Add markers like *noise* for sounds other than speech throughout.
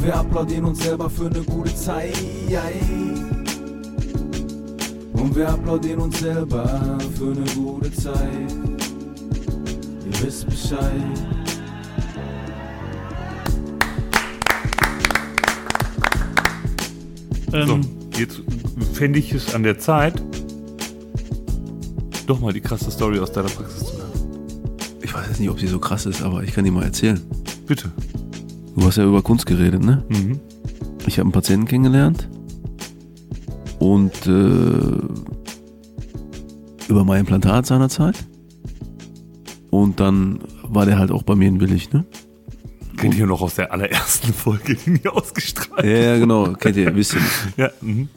Und wir applaudieren uns selber für eine gute Zeit. Und wir applaudieren uns selber für eine gute Zeit. Ihr wisst Bescheid. Ähm, So, jetzt fände ich es an der Zeit, doch mal die krasse Story aus deiner Praxis zu hören. Ich weiß jetzt nicht, ob sie so krass ist, aber ich kann dir mal erzählen. Bitte. Du hast ja über Kunst geredet, ne? Mhm. Ich habe einen Patienten kennengelernt und äh, über mein Implantat seinerzeit. Und dann war der halt auch bei mir in Willig, ne? Kennt ihr noch aus der allerersten Folge, die mir ausgestrahlt Ja, ja, genau, kennt ihr, wisst ihr. Ja, mhm.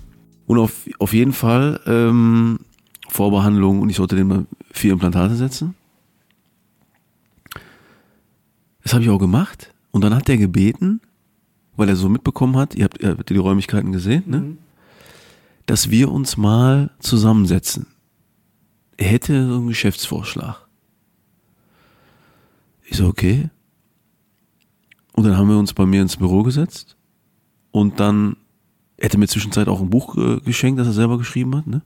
Und auf, auf jeden Fall ähm, Vorbehandlung und ich sollte dem mal vier Implantate setzen. Das habe ich auch gemacht. Und dann hat der gebeten, weil er so mitbekommen hat, ihr habt, ihr habt die Räumlichkeiten gesehen, ne? dass wir uns mal zusammensetzen. Er hätte so einen Geschäftsvorschlag. Ich so, okay. Und dann haben wir uns bei mir ins Büro gesetzt und dann er hätte mir zwischenzeit auch ein Buch geschenkt, das er selber geschrieben hat, ne?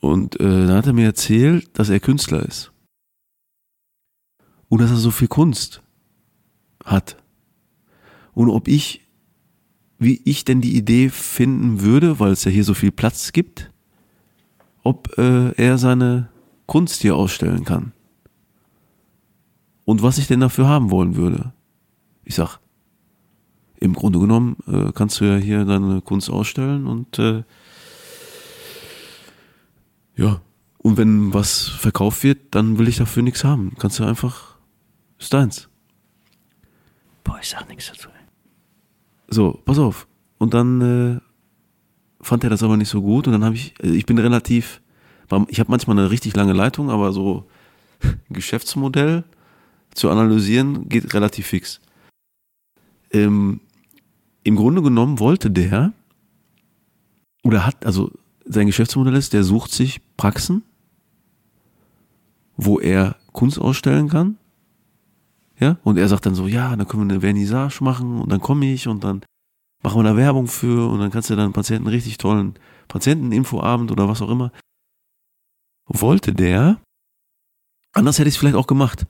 Und äh, dann hat er mir erzählt, dass er Künstler ist. Und dass er so viel Kunst hat. Und ob ich, wie ich denn die Idee finden würde, weil es ja hier so viel Platz gibt, ob äh, er seine Kunst hier ausstellen kann. Und was ich denn dafür haben wollen würde. Ich sag, im Grunde genommen äh, kannst du ja hier deine Kunst ausstellen und äh, ja, und wenn was verkauft wird, dann will ich dafür nichts haben. Kannst du einfach, ist deins. Boah, ich sag nichts dazu. So, pass auf. Und dann äh, fand er das aber nicht so gut und dann habe ich, äh, ich bin relativ, ich habe manchmal eine richtig lange Leitung, aber so *laughs* Geschäftsmodell zu analysieren geht relativ fix. Ähm, Im Grunde genommen wollte der oder hat, also sein Geschäftsmodell ist, der sucht sich Praxen, wo er Kunst ausstellen kann. Ja, und er sagt dann so, ja, dann können wir eine Vernissage machen und dann komme ich und dann machen wir da Werbung für und dann kannst du dann Patienten richtig tollen Patienteninfoabend oder was auch immer. Wollte der, anders hätte ich es vielleicht auch gemacht,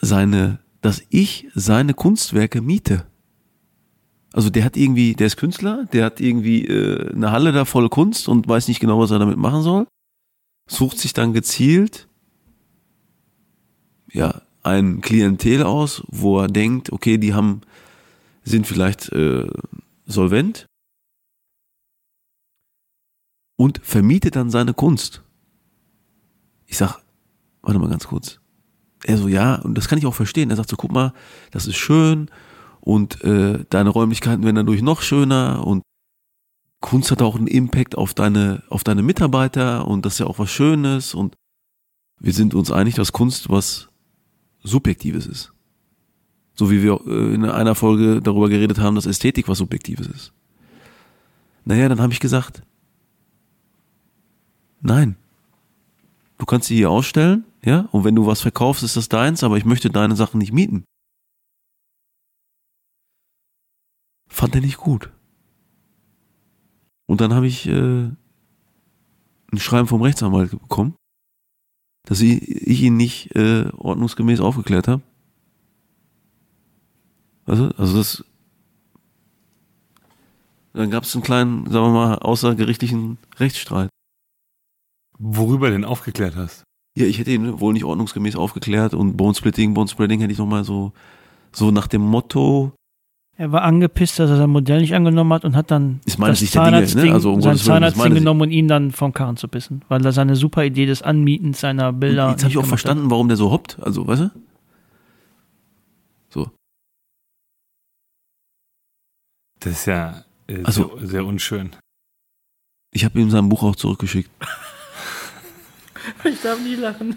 seine, dass ich seine Kunstwerke miete. Also der hat irgendwie, der ist Künstler, der hat irgendwie äh, eine Halle da voll Kunst und weiß nicht genau, was er damit machen soll. Sucht sich dann gezielt ja ein Klientel aus, wo er denkt, okay, die haben sind vielleicht äh, solvent und vermietet dann seine Kunst. Ich sag, warte mal ganz kurz. Er so, ja, und das kann ich auch verstehen. Er sagt so, guck mal, das ist schön und äh, deine Räumlichkeiten werden dadurch noch schöner und Kunst hat auch einen Impact auf deine, auf deine Mitarbeiter und das ist ja auch was Schönes und wir sind uns einig, dass Kunst was Subjektives ist. So wie wir äh, in einer Folge darüber geredet haben, dass Ästhetik was Subjektives ist. Naja, dann habe ich gesagt, nein. Du kannst sie hier ausstellen, ja, und wenn du was verkaufst, ist das deins, aber ich möchte deine Sachen nicht mieten. Fand er nicht gut. Und dann habe ich äh, ein Schreiben vom Rechtsanwalt bekommen, dass ich, ich ihn nicht äh, ordnungsgemäß aufgeklärt habe. Also, also das. Dann gab es einen kleinen, sagen wir mal, außergerichtlichen Rechtsstreit. Worüber denn aufgeklärt hast? Ja, ich hätte ihn wohl nicht ordnungsgemäß aufgeklärt und Bonesplitting, Bonesplitting hätte ich nochmal so, so nach dem Motto, Er war angepisst, dass er sein Modell nicht angenommen hat und hat dann Ist das Sicht der Dinge, ne? Also um sein Sicht. genommen und ihn dann vom Karren zu bissen, weil er seine super Idee des Anmietens seiner Bilder. jetzt habe ich auch verstanden, warum der so hoppt. Also, weißt du? So. Das ist ja äh, Also- sehr, sehr unschön. Ich habe ihm sein Buch auch zurückgeschickt. *laughs* Ich darf nie lachen.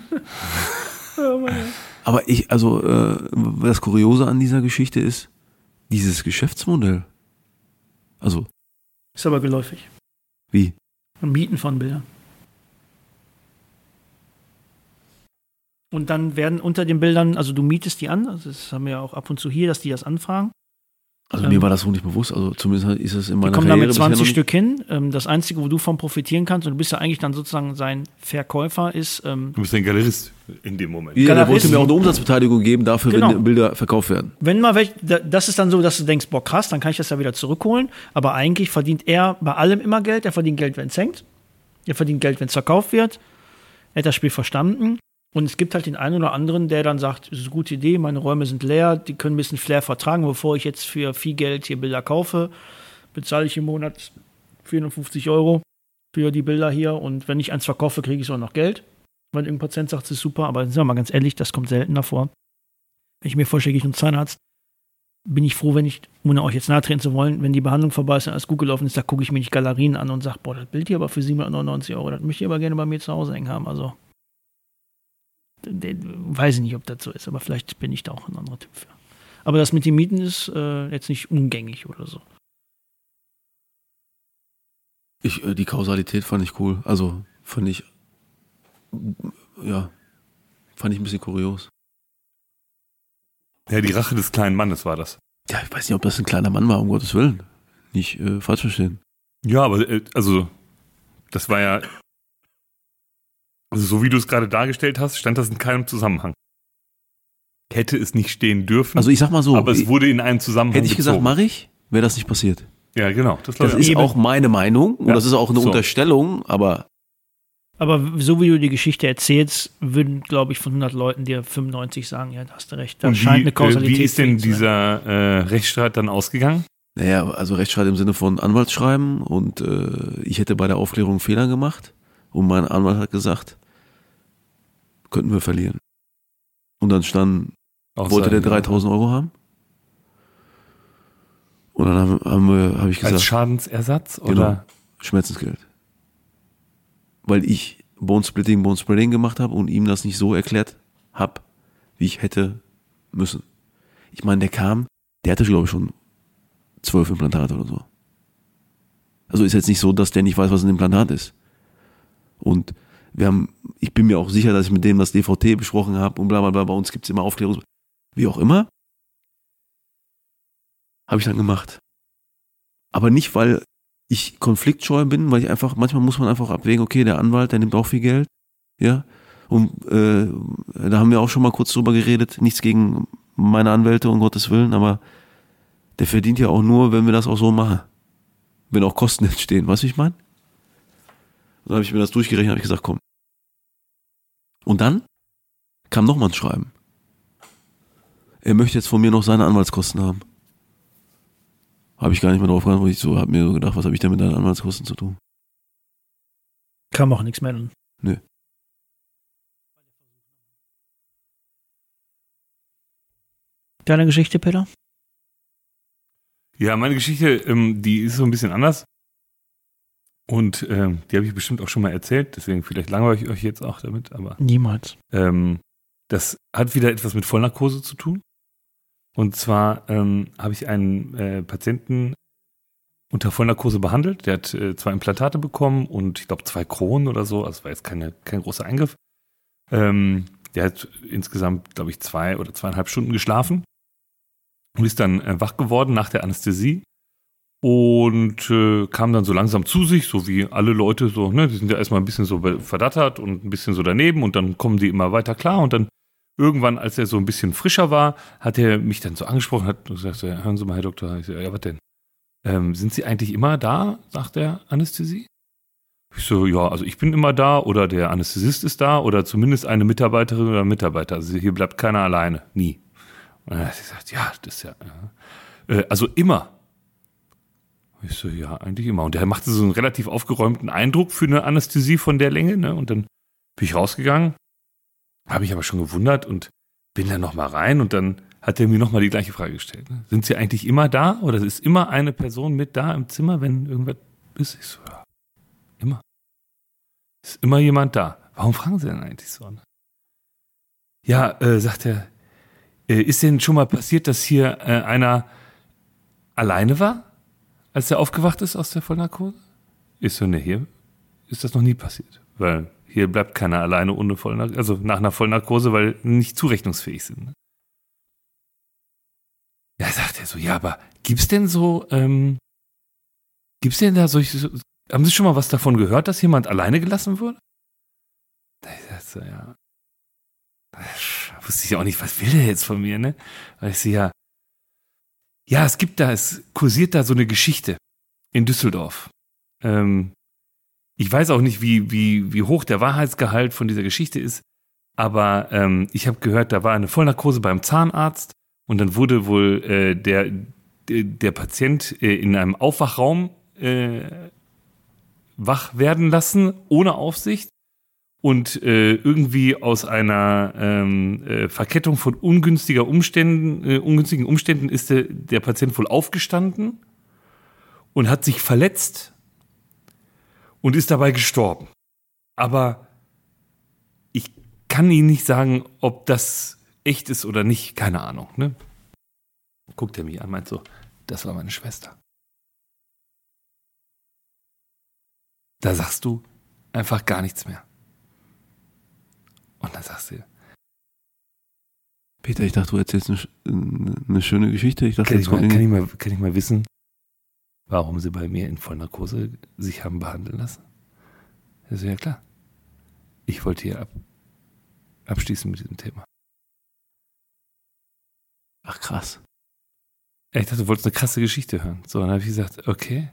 oh. *laughs* Aber ich, also, äh, das Kuriose an dieser Geschichte ist, dieses Geschäftsmodell. Also, Ist aber geläufig. wie? Mieten von Bildern. Und dann werden unter den Bildern, also du mietest die an, also das haben wir ja auch ab und zu hier, dass die das anfragen. Also Ähm, mir war das so nicht bewusst. Also zumindest ist es in meiner kommen da Karriere mit bisher 20 noch nicht- Stück hin. Ähm, Das Einzige, wo du von profitieren kannst, und du bist ja eigentlich dann sozusagen sein Verkäufer, ist, ähm, Du bist ein Galerist in dem Moment. Ja, der Galerist- wollte mir auch eine Umsatzbeteiligung geben dafür, Genau. wenn Bilder verkauft werden. wenn mal welch, da- das ist dann so, dass du denkst, boah krass, dann kann ich das ja wieder zurückholen. Aber eigentlich verdient er bei allem immer Geld. Er verdient Geld, wenn es hängt. Er verdient Geld, wenn es verkauft wird. Er hat das Spiel verstanden. Und es gibt halt den einen oder anderen, der dann sagt, das ist eine gute Idee, meine Räume sind leer, die können ein bisschen Flair vertragen, bevor ich jetzt für viel Geld hier Bilder kaufe, bezahle ich im Monat 450 Euro für die Bilder hier und wenn ich eins verkaufe, kriege ich auch noch Geld. Wenn irgendein Patient sagt, es ist super, aber sagen wir mal ganz ehrlich, das kommt selten davor. Wenn ich mir vorstelle, ich bin Zahnarzt, bin ich froh, wenn ich, ohne euch jetzt nahe treten zu wollen, wenn die Behandlung vorbei ist und alles gut gelaufen ist, da gucke ich mir nicht Galerien an und sage, boah, das Bild hier aber für 799 Euro, das möchte ich aber gerne bei mir zu Hause hängen haben. Also, weiß ich nicht, ob das so ist, aber vielleicht bin ich da auch ein anderer Typ für. Aber das mit den Mieten ist äh, jetzt nicht umgängig oder so. Ich, äh, die Kausalität fand ich cool. Also fand ich, ja, fand ich ein bisschen kurios. Ja, die Rache des kleinen Mannes war das. Ja, ich weiß nicht, ob das ein kleiner Mann war, um Gottes Willen. Nicht äh, falsch verstehen. Ja, aber äh, also, das war ja. Also, so wie du es gerade dargestellt hast, stand das in keinem Zusammenhang. Hätte es nicht stehen dürfen, Also ich sag mal so, aber es wurde in einen Zusammenhang hätte ich gesagt, gezogen. mache ich, wäre das nicht passiert. Ja, genau. Das, Das ist Eben. auch meine Meinung und Ja, das ist auch eine so. Unterstellung, aber Aber so wie du die Geschichte erzählst, würden, glaube ich, von 100 Leuten dir 95 sagen, ja, da hast du recht. Da Und scheint wie, eine Kausalität äh, wie ist denn dieser äh, Rechtsstreit dann ausgegangen? naja, also Rechtsstreit im Sinne von Anwaltsschreiben und äh, ich hätte bei der Aufklärung Fehler gemacht und mein Anwalt hat gesagt, könnten wir verlieren. Und dann stand, wollte der 3000 Euro haben? Und dann haben, haben wir, habe ich Als gesagt, Schadensersatz? Genau. Oder? Schmerzensgeld. Weil ich Bone Splitting, Bone Spreading gemacht habe und ihm das nicht so erklärt habe, wie ich hätte müssen. Ich meine, der kam, der hatte, glaube ich, schon zwölf Implantate oder so. Also ist jetzt nicht so, dass der nicht weiß, was ein Implantat ist. Und wir haben, ich bin mir auch sicher, dass ich mit dem das DVT besprochen habe und bla bla bla. Bei uns gibt's immer Aufklärungs... Wie auch immer. Habe ich dann gemacht. Aber nicht, weil ich konfliktscheu bin, weil ich einfach, manchmal muss man einfach abwägen, okay, der Anwalt, der nimmt auch viel Geld, ja, und äh, da haben wir auch schon mal kurz drüber geredet, nichts gegen meine Anwälte, um Gottes Willen, aber der verdient ja auch nur, wenn wir das auch so machen. Wenn auch Kosten *laughs* entstehen, weißt du, ich meine? Dann habe ich mir das durchgerechnet, habe ich gesagt, komm. Und dann kam noch mal ein Schreiben. Er möchte jetzt von mir noch seine Anwaltskosten haben. Habe ich gar nicht mehr drauf wo ich so, habe mir so gedacht, was habe ich denn mit deinen Anwaltskosten zu tun? Kam auch nichts mehr. Nö. Deine Geschichte, Peter? Ja, meine Geschichte, ähm, die ist so ein bisschen anders. Und ähm, die habe ich bestimmt auch schon mal erzählt, deswegen vielleicht langweile ich euch jetzt auch damit, aber Niemals. ähm, das hat wieder etwas mit Vollnarkose zu tun. Und zwar ähm, habe ich einen äh, Patienten unter Vollnarkose behandelt. Der hat äh, zwei Implantate bekommen und ich glaube zwei Kronen oder so. Also war jetzt keine, kein großer Eingriff. Ähm, der hat insgesamt, glaube ich, zwei oder zweieinhalb Stunden geschlafen und ist dann äh, wach geworden nach der Anästhesie und äh, kam dann so langsam zu sich, so wie alle Leute so, ne, die sind ja erstmal ein bisschen so verdattert und ein bisschen so daneben und dann kommen die immer weiter klar und dann irgendwann, als er so ein bisschen frischer war, hat er mich dann so angesprochen, hat gesagt, hören Sie mal, Herr Doktor, ich so, ja, was denn? Ähm, sind Sie eigentlich immer da, sagt der Anästhesie? Ich so, ja, also ich bin immer da oder der Anästhesist ist da oder zumindest eine Mitarbeiterin oder Mitarbeiter. Also hier bleibt keiner alleine, nie. Und dann hat gesagt, ja, das ist ja, ja. Äh, also immer. Ich so, ja, eigentlich immer. Und der machte so einen relativ aufgeräumten Eindruck für eine Anästhesie von der Länge, ne? Und dann bin ich rausgegangen, habe ich aber schon gewundert und bin dann nochmal rein und dann hat er mir nochmal die gleiche Frage gestellt. Ne? Sind sie eigentlich immer da oder ist immer eine Person mit da im Zimmer, wenn irgendwas ist? Ich so, ja, immer. Ist immer jemand da. Warum fragen sie denn eigentlich so? Ne? Ja, äh, sagt er, äh, ist denn schon mal passiert, dass hier äh, einer alleine war, als er aufgewacht ist aus der Vollnarkose? Ist so, ne, hier ist das noch nie passiert. Weil hier bleibt keiner alleine ohne Vollnarkose, also nach einer Vollnarkose, weil nicht zurechnungsfähig sind. Ne? Ja, sagt er so, ja, aber gibt's denn so, ähm, gibt's denn da solche, so, haben Sie schon mal was davon gehört, dass jemand alleine gelassen wurde? Da ich dachte so, ja. Da wusste ich auch nicht, was will der jetzt von mir, ne? Weil ich so, ja, ja, es gibt da, es kursiert da so eine Geschichte in Düsseldorf. Ähm, ich weiß auch nicht, wie, wie, wie hoch der Wahrheitsgehalt von dieser Geschichte ist, aber ähm, ich habe gehört, da war eine Vollnarkose beim Zahnarzt und dann wurde wohl äh, der, der Patient äh, in einem Aufwachraum äh, wach werden lassen, ohne Aufsicht. Und äh, irgendwie aus einer ähm, äh, Verkettung von ungünstiger Umständen, äh, ungünstigen Umständen ist der, der Patient wohl aufgestanden und hat sich verletzt und ist dabei gestorben. Aber ich kann Ihnen nicht sagen, ob das echt ist oder nicht, keine Ahnung. Ne? Guckt er mich an, meint so, das war meine Schwester. Da sagst du einfach gar nichts mehr. Und dann sagst du, Peter, ich dachte, du erzählst eine, eine schöne Geschichte. Ich dachte, kann, ich mal, kann, ich mal, kann ich mal wissen, warum sie bei mir in Vollnarkose sich haben behandeln lassen? Also ja klar. Ich wollte hier ab, abschließen mit diesem Thema. Ach krass. Ich dachte, du wolltest eine krasse Geschichte hören. So, dann habe ich gesagt, okay.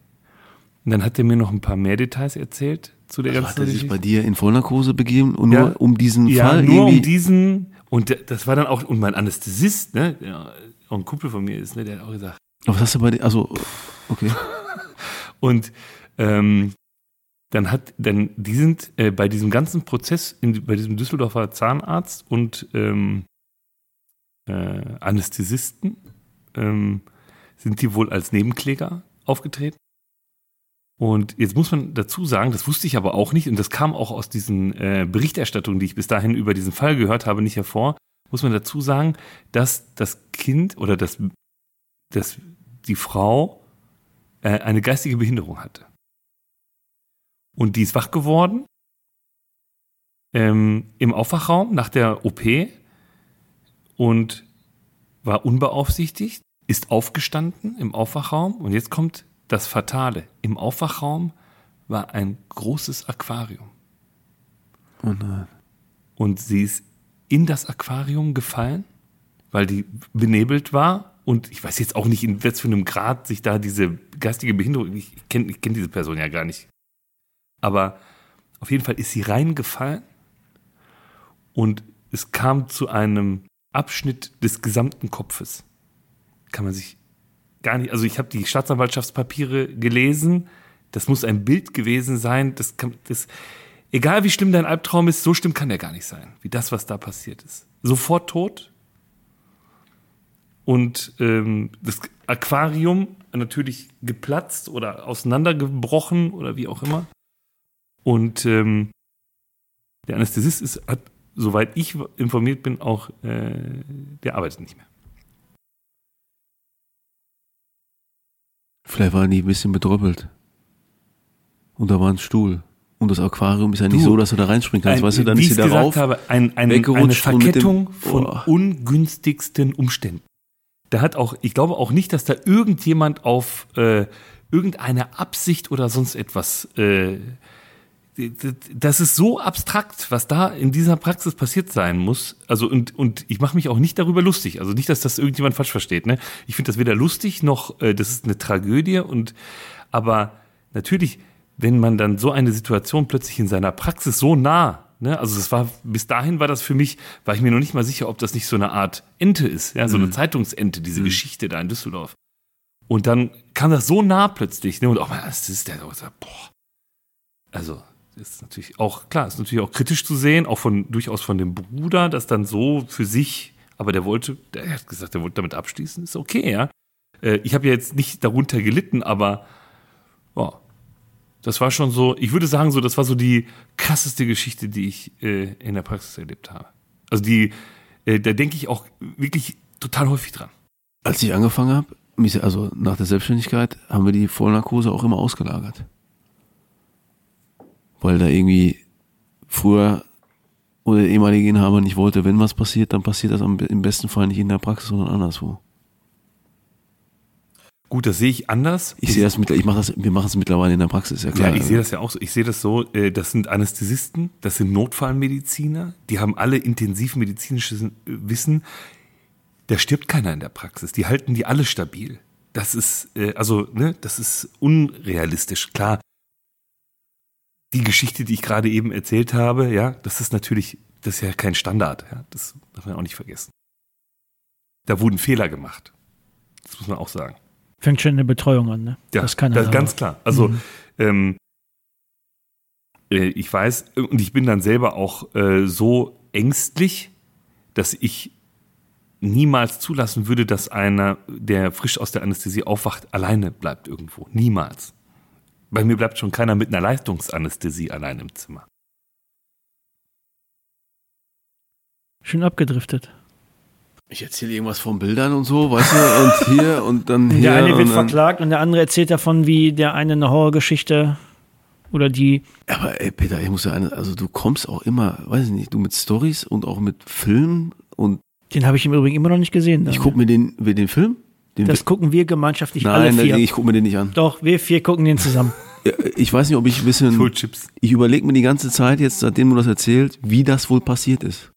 Und dann hat er mir noch ein paar mehr Details erzählt zu der also ganzen Hat er sich bei dir in Vollnarkose begeben und Ja. nur um diesen ja, Fall nur um diesen. Und das war dann auch, und mein Anästhesist, ne, der auch ein Kumpel von mir ist, ne, der hat auch gesagt. Was hast du bei dir? Also, okay. *laughs* Und ähm, dann hat, dann, die sind äh, bei diesem ganzen Prozess, in, bei diesem Düsseldorfer Zahnarzt und ähm, äh, Anästhesisten, ähm, sind die wohl als Nebenkläger aufgetreten. Und jetzt muss man dazu sagen, das wusste ich aber auch nicht, und das kam auch aus diesen äh, Berichterstattungen, die ich bis dahin über diesen Fall gehört habe, nicht hervor, muss man dazu sagen, dass das Kind oder dass, dass die Frau äh, eine geistige Behinderung hatte. Und die ist wach geworden ähm, im Aufwachraum nach der OP und war unbeaufsichtigt, ist aufgestanden im Aufwachraum und jetzt kommt das Fatale. Im Aufwachraum war ein großes Aquarium Oh nein. und sie ist in das Aquarium gefallen, weil die benebelt war. Und ich weiß jetzt auch nicht, in was für einem Grad sich da diese geistige Behinderung, ich kenne kenn diese Person ja gar nicht. Aber auf jeden Fall ist sie reingefallen und es kam zu einem Abschnitt des gesamten Kopfes. Kann man sich gar nicht, also ich habe die Staatsanwaltschaftspapiere gelesen, das muss ein Bild gewesen sein, das kann, das, egal wie schlimm dein Albtraum ist, so schlimm kann der gar nicht sein, wie das, was da passiert ist. Sofort tot. Und ähm, das Aquarium natürlich geplatzt oder auseinandergebrochen oder wie auch immer. Und ähm, der Anästhesist ist, hat, soweit ich informiert bin, auch, äh, der arbeitet nicht mehr. Vielleicht waren die ein bisschen bedröppelt. Und da war ein Stuhl. Und das Aquarium ist ja nicht Du, so, dass du da reinspringen kannst. Ein- weißt du, dann wie ist ich sie gesagt darauf. habe, ein, ein, eine mit dem- Verkettung von ungünstigsten Umständen. Da hat auch, ich glaube auch nicht, dass da irgendjemand auf äh, irgendeine Absicht oder sonst etwas. Äh, das ist so abstrakt, was da in dieser Praxis passiert sein muss. Also und und ich mache mich auch nicht darüber lustig. Also nicht, dass das irgendjemand falsch versteht. Ne? Ich finde das weder lustig noch, äh, das ist eine Tragödie. Und aber natürlich, wenn man dann so eine Situation plötzlich in seiner Praxis so nah, ne, also das war bis dahin war das für mich, war ich mir noch nicht mal sicher, ob das nicht so eine Art Ente ist, ja, so eine Zeitungsente, diese Geschichte da in Düsseldorf. Und dann kam das so nah plötzlich, ne, und auch mal, das ist der, boah, also ist natürlich auch klar, ist natürlich auch kritisch zu sehen, auch von durchaus von dem Bruder, das dann so für sich aber der wollte, der hat gesagt, der wollte damit abschließen, ist okay, ja. Äh, ich habe ja jetzt nicht darunter gelitten, aber oh, das war schon so, ich würde sagen, so, das war so die krasseste Geschichte, die ich äh, in der Praxis erlebt habe. Also die, äh, da denke ich auch wirklich total häufig dran. Als ich angefangen habe, also nach der Selbstständigkeit, haben wir die Vollnarkose auch immer ausgelagert. Weil da irgendwie früher oder der ehemalige Inhaber nicht wollte, wenn was passiert, dann passiert das im besten Fall nicht in der Praxis, sondern anderswo. Gut, das sehe ich anders. Ich sehe das, mit, ich mache das, wir machen es mittlerweile in der Praxis, ja klar. Ja, ich sehe das ja auch so. Ich sehe das so, äh, das sind Anästhesisten, das sind Notfallmediziner, die haben alle intensivmedizinisches Wissen. Da stirbt keiner in der Praxis. Die halten die alle stabil. Das ist, äh, also, ne, das ist unrealistisch. Klar, die Geschichte, die ich gerade eben erzählt habe, ja, das ist natürlich, das ist ja kein Standard. Ja, das darf man auch nicht vergessen. Da wurden Fehler gemacht. Das muss man auch sagen. Fängt schon in der Betreuung an, ne? Ja, das kann das ganz klar. Also mhm. ähm, äh, ich weiß, und ich bin dann selber auch äh, so ängstlich, dass ich niemals zulassen würde, dass einer, der frisch aus der Anästhesie aufwacht, alleine bleibt irgendwo. Niemals. Bei mir bleibt schon keiner mit einer Leistungsanästhesie allein im Zimmer. Schön abgedriftet. Ich erzähle irgendwas von Bildern und so, weißt du, und *laughs* hier und dann hier. Der eine wird verklagt und der andere erzählt davon, wie der eine eine Horrorgeschichte oder die. Aber ey, Peter, ich muss ja eine, also du kommst auch immer, weiß ich nicht, du mit Stories und auch mit Filmen und. Den habe ich im Übrigen immer noch nicht gesehen. Dann, ich gucke mir den, den Film. Den das gucken wir gemeinschaftlich Nein, alle vier. Nein, ich gucke mir den nicht an. Doch, wir vier gucken den zusammen. *laughs* ich weiß nicht, ob ich ein bisschen. Full Chips. Ich überlege mir die ganze Zeit jetzt, seitdem du das erzählt, wie das wohl passiert ist.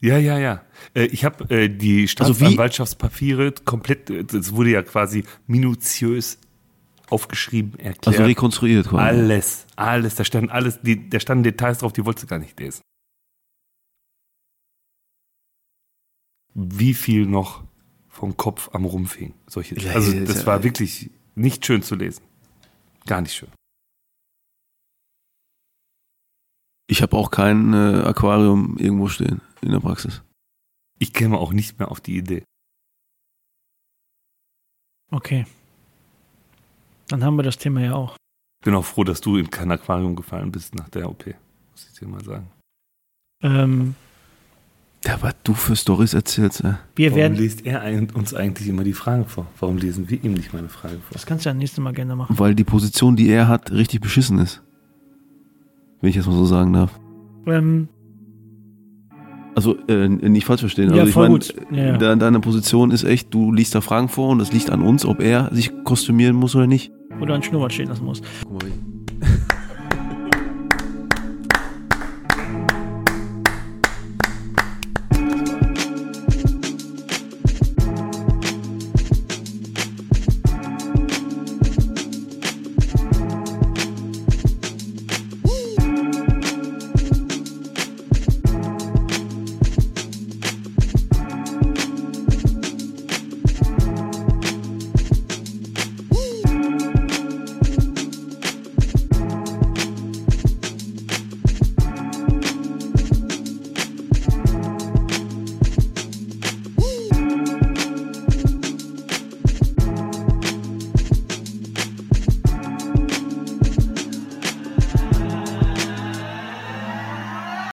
Ja, ja, ja. Äh, ich habe äh, die Staatsanwaltschaftspapiere also komplett, äh, das wurde ja quasi minutiös aufgeschrieben, erklärt. Also rekonstruiert quasi. Alles, alles, da standen alles, die, da standen Details drauf, die wolltest du gar nicht lesen. Wie viel noch vom Kopf am Rumpf hing. Solche, also das war wirklich nicht schön zu lesen. Gar nicht schön. Ich habe auch kein äh, Aquarium irgendwo stehen in der Praxis. Ich käme auch nicht mehr auf die Idee. Okay. Dann haben wir das Thema ja auch. Bin auch froh, dass du in kein Aquarium gefallen bist nach der OP. Muss ich dir mal sagen. Ähm, ja, was du für Stories erzählst. Ja. Wir Warum werden, liest er uns eigentlich immer die Fragen vor? Warum lesen wir ihm nicht meine Frage vor? Das kannst du ja nächstes Mal gerne machen. Weil die Position, die er hat, richtig beschissen ist. Wenn ich das mal so sagen darf. Ähm, also äh, nicht falsch verstehen. Ja, also voll mein, gut. Ja, ja. deine Position ist echt, du liest da Fragen vor und das liegt an uns, ob er sich kostümieren muss oder nicht. Oder ein Schnurrbart stehen lassen muss. Guck mal,